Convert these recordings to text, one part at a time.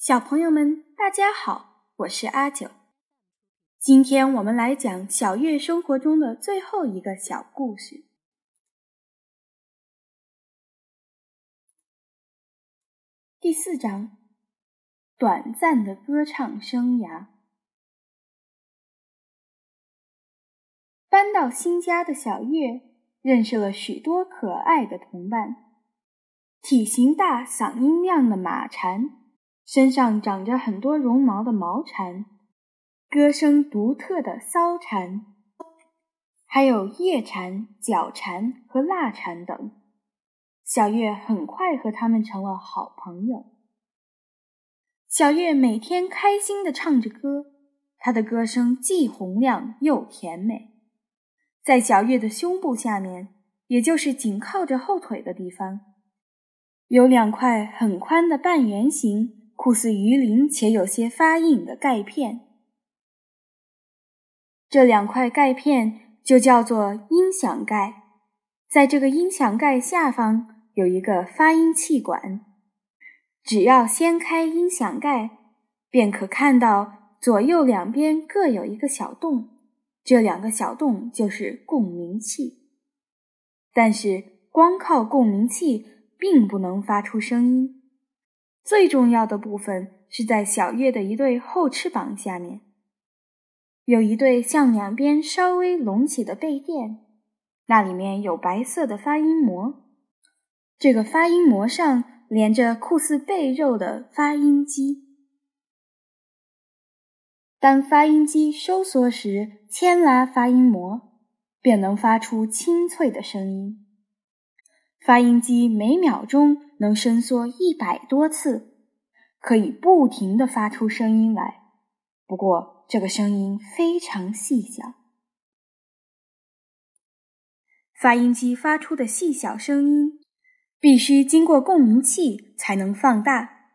小朋友们，大家好，我是阿九。今天我们来讲小月生活中的最后一个小故事。第四章：短暂的歌唱生涯。搬到新家的小月，认识了许多可爱的同伴：体型大、嗓音亮的马蝉。身上长着很多绒毛的毛蝉，歌声独特的骚蝉，还有叶蝉、角蝉和蜡蝉等。小月很快和他们成了好朋友。小月每天开心地唱着歌，她的歌声既洪亮又甜美。在小月的胸部下面，也就是紧靠着后腿的地方，有两块很宽的半圆形。酷似鱼鳞且有些发硬的钙片，这两块钙片就叫做音响盖。在这个音响盖下方有一个发音气管，只要掀开音响盖，便可看到左右两边各有一个小洞，这两个小洞就是共鸣器。但是光靠共鸣器并不能发出声音。最重要的部分是在小月的一对后翅膀下面，有一对向两边稍微隆起的背垫，那里面有白色的发音膜。这个发音膜上连着酷似背肉的发音机。当发音机收缩时，牵拉发音膜，便能发出清脆的声音。发音机每秒钟能伸缩一百多次，可以不停地发出声音来。不过，这个声音非常细小。发音机发出的细小声音必须经过共鸣器才能放大，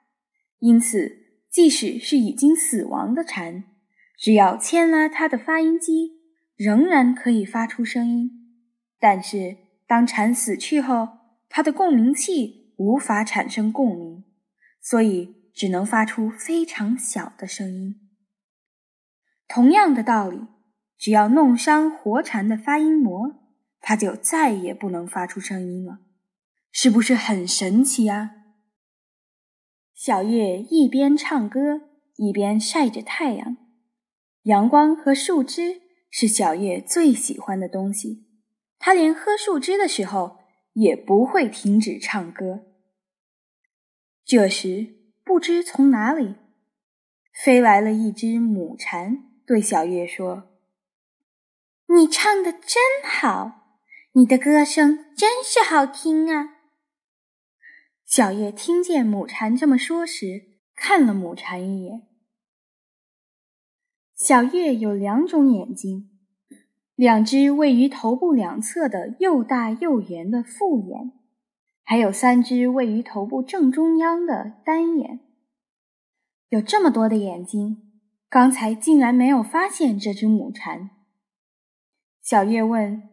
因此，即使是已经死亡的蝉，只要牵拉它的发音机，仍然可以发出声音。但是，当蝉死去后，它的共鸣器无法产生共鸣，所以只能发出非常小的声音。同样的道理，只要弄伤活蝉的发音膜，它就再也不能发出声音了。是不是很神奇啊？小叶一边唱歌，一边晒着太阳。阳光和树枝是小叶最喜欢的东西。它连喝树枝的时候。也不会停止唱歌。这时，不知从哪里飞来了一只母蝉，对小月说：“你唱的真好，你的歌声真是好听啊！”小月听见母蝉这么说时，看了母蝉一眼。小月有两种眼睛。两只位于头部两侧的又大又圆的复眼，还有三只位于头部正中央的单眼。有这么多的眼睛，刚才竟然没有发现这只母蝉。小月问：“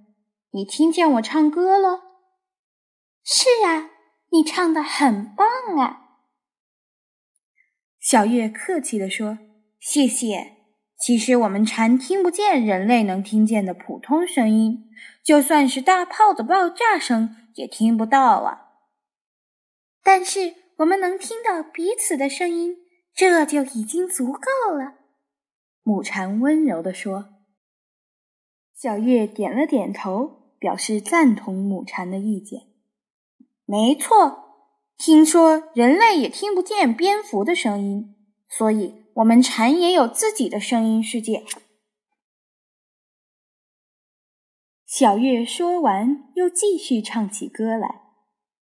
你听见我唱歌了？”“是啊，你唱的很棒啊。”小月客气地说：“谢谢。”其实我们蝉听不见人类能听见的普通声音，就算是大炮的爆炸声也听不到啊。但是我们能听到彼此的声音，这就已经足够了。母蝉温柔地说。小月点了点头，表示赞同母蝉的意见。没错，听说人类也听不见蝙蝠的声音，所以。我们蝉也有自己的声音世界。小月说完，又继续唱起歌来。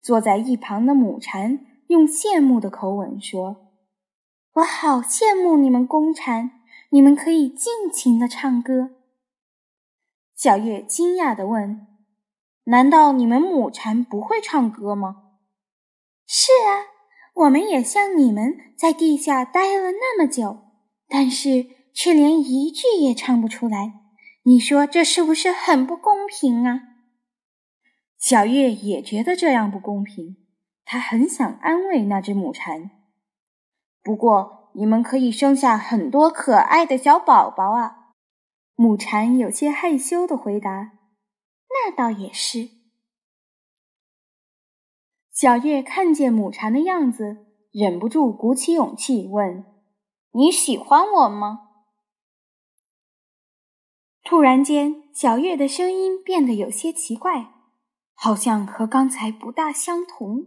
坐在一旁的母蝉用羡慕的口吻说：“我好羡慕你们公蝉，你们可以尽情的唱歌。”小月惊讶的问：“难道你们母蝉不会唱歌吗？”“是啊。”我们也像你们在地下待了那么久，但是却连一句也唱不出来。你说这是不是很不公平啊？小月也觉得这样不公平，她很想安慰那只母蝉。不过你们可以生下很多可爱的小宝宝啊。母蝉有些害羞的回答：“那倒也是。”小月看见母蝉的样子，忍不住鼓起勇气问：“你喜欢我吗？”突然间，小月的声音变得有些奇怪，好像和刚才不大相同。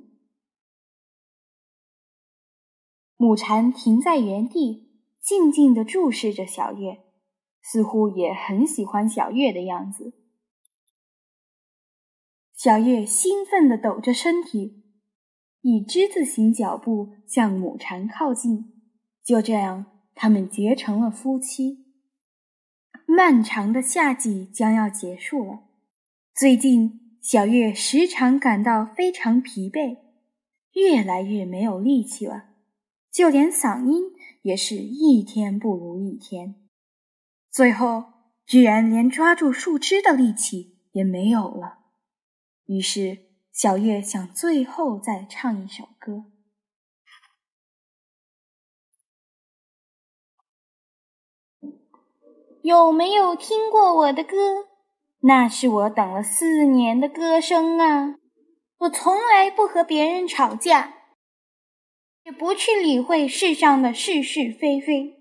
母蝉停在原地，静静地注视着小月。似乎也很喜欢小月的样子。小月兴奋地抖着身体，以之字形脚步向母蝉靠近。就这样，他们结成了夫妻。漫长的夏季将要结束了。最近，小月时常感到非常疲惫，越来越没有力气了，就连嗓音也是一天不如一天。最后，居然连抓住树枝的力气也没有了。于是，小月想最后再唱一首歌。有没有听过我的歌？那是我等了四年的歌声啊！我从来不和别人吵架，也不去理会世上的是是非非。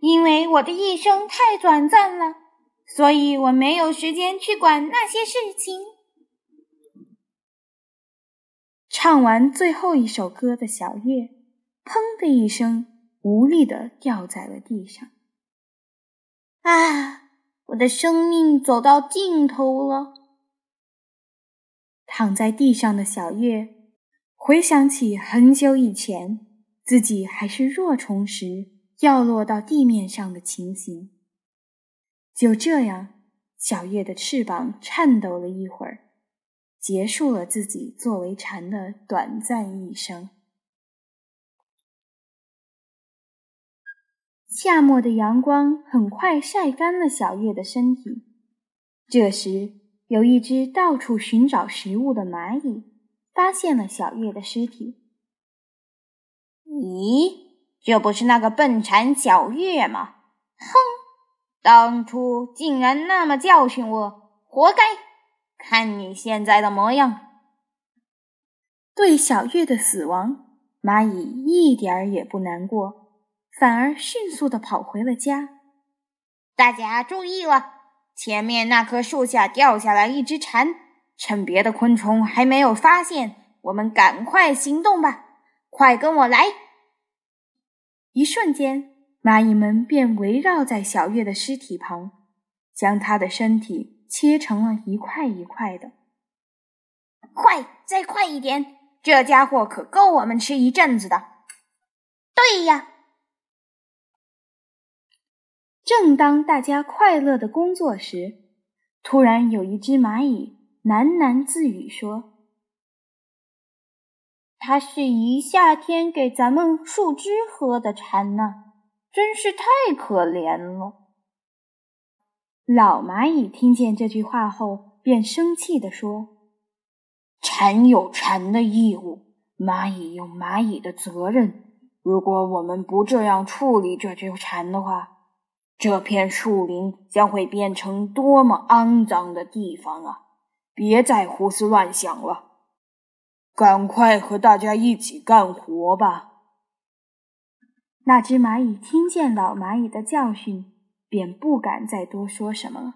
因为我的一生太短暂了，所以我没有时间去管那些事情。唱完最后一首歌的小月，砰的一声，无力的掉在了地上。啊，我的生命走到尽头了。躺在地上的小月，回想起很久以前，自己还是若虫时。掉落到地面上的情形。就这样，小月的翅膀颤抖了一会儿，结束了自己作为蝉的短暂一生。夏末的阳光很快晒干了小月的身体。这时，有一只到处寻找食物的蚂蚁发现了小月的尸体。咦？这不是那个笨蝉小月吗？哼，当初竟然那么教训我，活该！看你现在的模样。对小月的死亡，蚂蚁一点儿也不难过，反而迅速的跑回了家。大家注意了，前面那棵树下掉下来一只蝉，趁别的昆虫还没有发现，我们赶快行动吧！快跟我来！一瞬间，蚂蚁们便围绕在小月的尸体旁，将她的身体切成了一块一块的。快，再快一点！这家伙可够我们吃一阵子的。对呀。正当大家快乐的工作时，突然有一只蚂蚁喃喃自语说。它是一夏天给咱们树枝喝的蝉呢，真是太可怜了。老蚂蚁听见这句话后，便生气地说：“蝉有蝉的义务，蚂蚁有蚂蚁的责任。如果我们不这样处理这只蝉的话，这片树林将会变成多么肮脏的地方啊！别再胡思乱想了。”赶快和大家一起干活吧！那只蚂蚁听见老蚂蚁的教训，便不敢再多说什么了。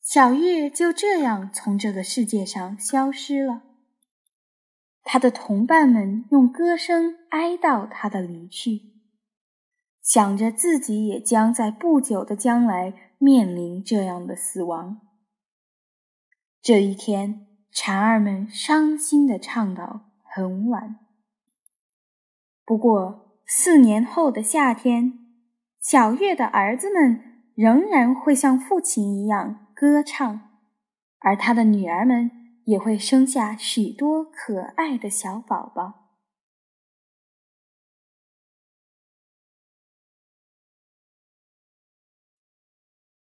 小月就这样从这个世界上消失了。他的同伴们用歌声哀悼他的离去，想着自己也将在不久的将来面临这样的死亡。这一天。蝉儿们伤心地唱到很晚。不过，四年后的夏天，小月的儿子们仍然会像父亲一样歌唱，而他的女儿们也会生下许多可爱的小宝宝。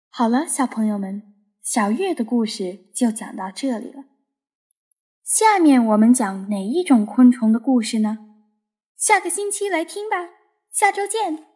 好了，小朋友们，小月的故事就讲到这里了。下面我们讲哪一种昆虫的故事呢？下个星期来听吧，下周见。